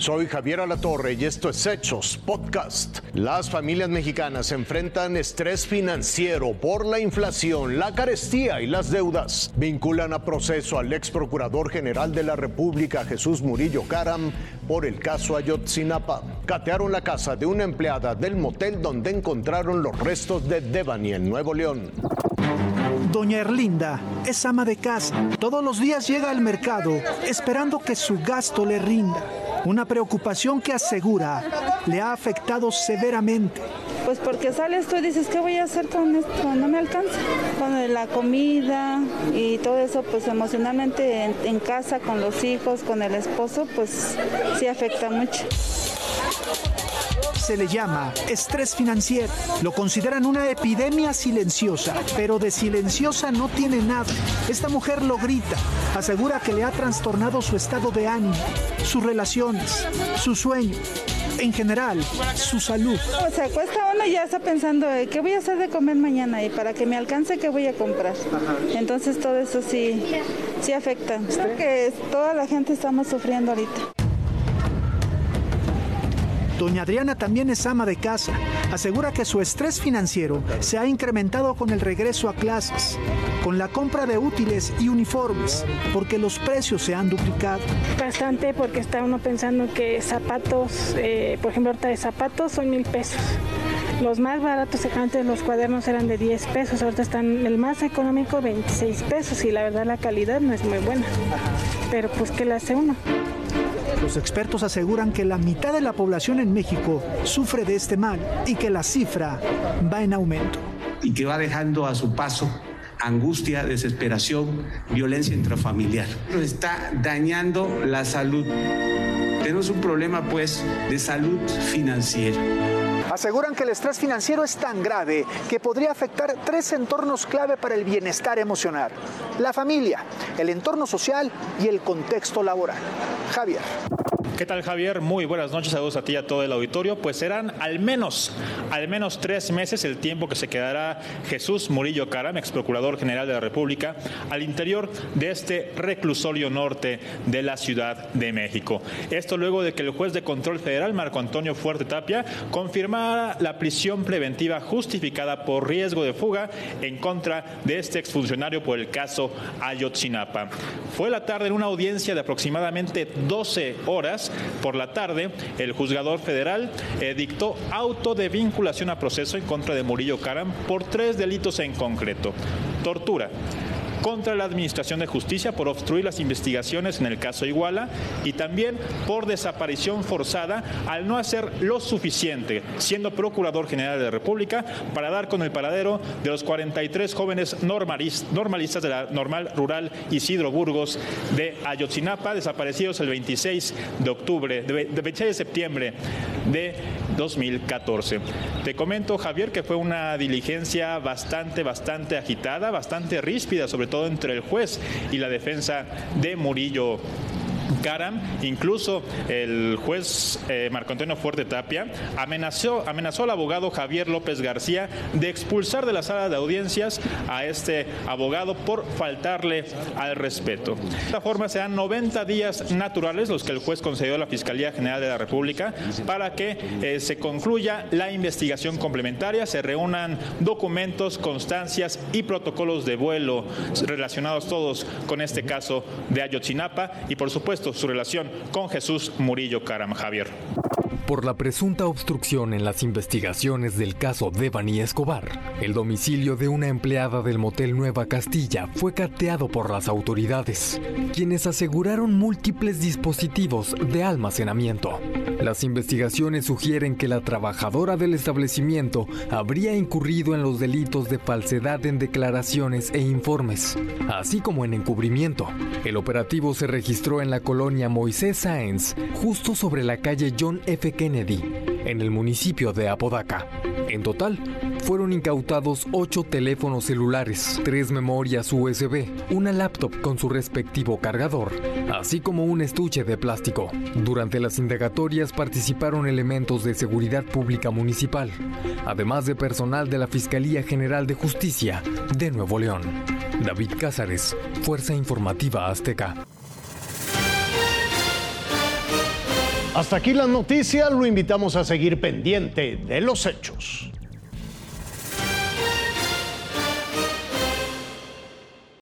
Soy Javier Alatorre y esto es Hechos Podcast. Las familias mexicanas enfrentan estrés financiero por la inflación, la carestía y las deudas. Vinculan a proceso al ex procurador general de la República, Jesús Murillo Caram, por el caso Ayotzinapa. Catearon la casa de una empleada del motel donde encontraron los restos de Devani en Nuevo León. Doña Erlinda es ama de casa. Todos los días llega al mercado esperando que su gasto le rinda. Una preocupación que asegura le ha afectado severamente. Pues porque sales tú y dices, ¿qué voy a hacer con esto? No me alcanza. Con la comida y todo eso, pues emocionalmente en, en casa, con los hijos, con el esposo, pues sí afecta mucho se le llama estrés financiero. Lo consideran una epidemia silenciosa, pero de silenciosa no tiene nada. Esta mujer lo grita, asegura que le ha trastornado su estado de ánimo, sus relaciones, su sueño, en general, su salud. O sea, cuesta uno ya está pensando, ¿qué voy a hacer de comer mañana? Y para que me alcance, ¿qué voy a comprar? Entonces todo eso sí, sí afecta. que toda la gente estamos sufriendo ahorita. Doña Adriana también es ama de casa. Asegura que su estrés financiero se ha incrementado con el regreso a clases, con la compra de útiles y uniformes, porque los precios se han duplicado. Bastante porque está uno pensando que zapatos, eh, por ejemplo, ahorita de zapatos son mil pesos. Los más baratos antes los cuadernos eran de 10 pesos, ahorita están el más económico 26 pesos y la verdad la calidad no es muy buena. Pero pues ¿qué le hace uno? Los expertos aseguran que la mitad de la población en México sufre de este mal y que la cifra va en aumento. Y que va dejando a su paso angustia, desesperación, violencia intrafamiliar. Está dañando la salud. Tenemos un problema pues de salud financiera. Aseguran que el estrés financiero es tan grave que podría afectar tres entornos clave para el bienestar emocional. La familia, el entorno social y el contexto laboral. Javier. ¿Qué tal Javier? Muy buenas noches, saludos a ti y a todo el auditorio. Pues serán al menos, al menos tres meses el tiempo que se quedará Jesús Murillo Caram, ex procurador general de la República, al interior de este reclusorio norte de la Ciudad de México. Esto luego de que el juez de control federal, Marco Antonio Fuerte Tapia, confirmara la prisión preventiva justificada por riesgo de fuga en contra de este exfuncionario por el caso Ayotzinapa. Fue la tarde en una audiencia de aproximadamente 12 horas por la tarde, el juzgador federal dictó auto de vinculación a proceso en contra de Murillo Caram por tres delitos en concreto. Tortura contra la Administración de Justicia por obstruir las investigaciones en el caso Iguala y también por desaparición forzada al no hacer lo suficiente, siendo Procurador General de la República, para dar con el paradero de los 43 jóvenes normalistas de la normal rural Isidro Burgos de Ayotzinapa, desaparecidos el 26 de octubre, de 26 de septiembre de 2014. Te comento, Javier, que fue una diligencia bastante, bastante agitada, bastante ríspida, sobre todo entre el juez y la defensa de Murillo Caram, incluso el juez eh, Marco Antonio Fuerte Tapia amenazó, amenazó al abogado Javier López García de expulsar de la sala de audiencias a este abogado por faltarle al respeto. De esta forma serán 90 días naturales los que el juez concedió a la Fiscalía General de la República para que eh, se concluya la investigación complementaria, se reúnan documentos, constancias y protocolos de vuelo relacionados todos con este caso de Ayotzinapa y por supuesto su relación con Jesús Murillo Caram Javier. Por la presunta obstrucción en las investigaciones del caso de Bani Escobar, el domicilio de una empleada del motel Nueva Castilla fue cateado por las autoridades, quienes aseguraron múltiples dispositivos de almacenamiento. Las investigaciones sugieren que la trabajadora del establecimiento habría incurrido en los delitos de falsedad en declaraciones e informes, así como en encubrimiento. El operativo se registró en la colonia Moisés Sáenz, justo sobre la calle John F. Kennedy, en el municipio de Apodaca. En total, fueron incautados ocho teléfonos celulares, tres memorias USB, una laptop con su respectivo cargador, así como un estuche de plástico. Durante las indagatorias participaron elementos de seguridad pública municipal, además de personal de la Fiscalía General de Justicia de Nuevo León. David Cázares, Fuerza Informativa Azteca. Hasta aquí la noticia, lo invitamos a seguir pendiente de los hechos.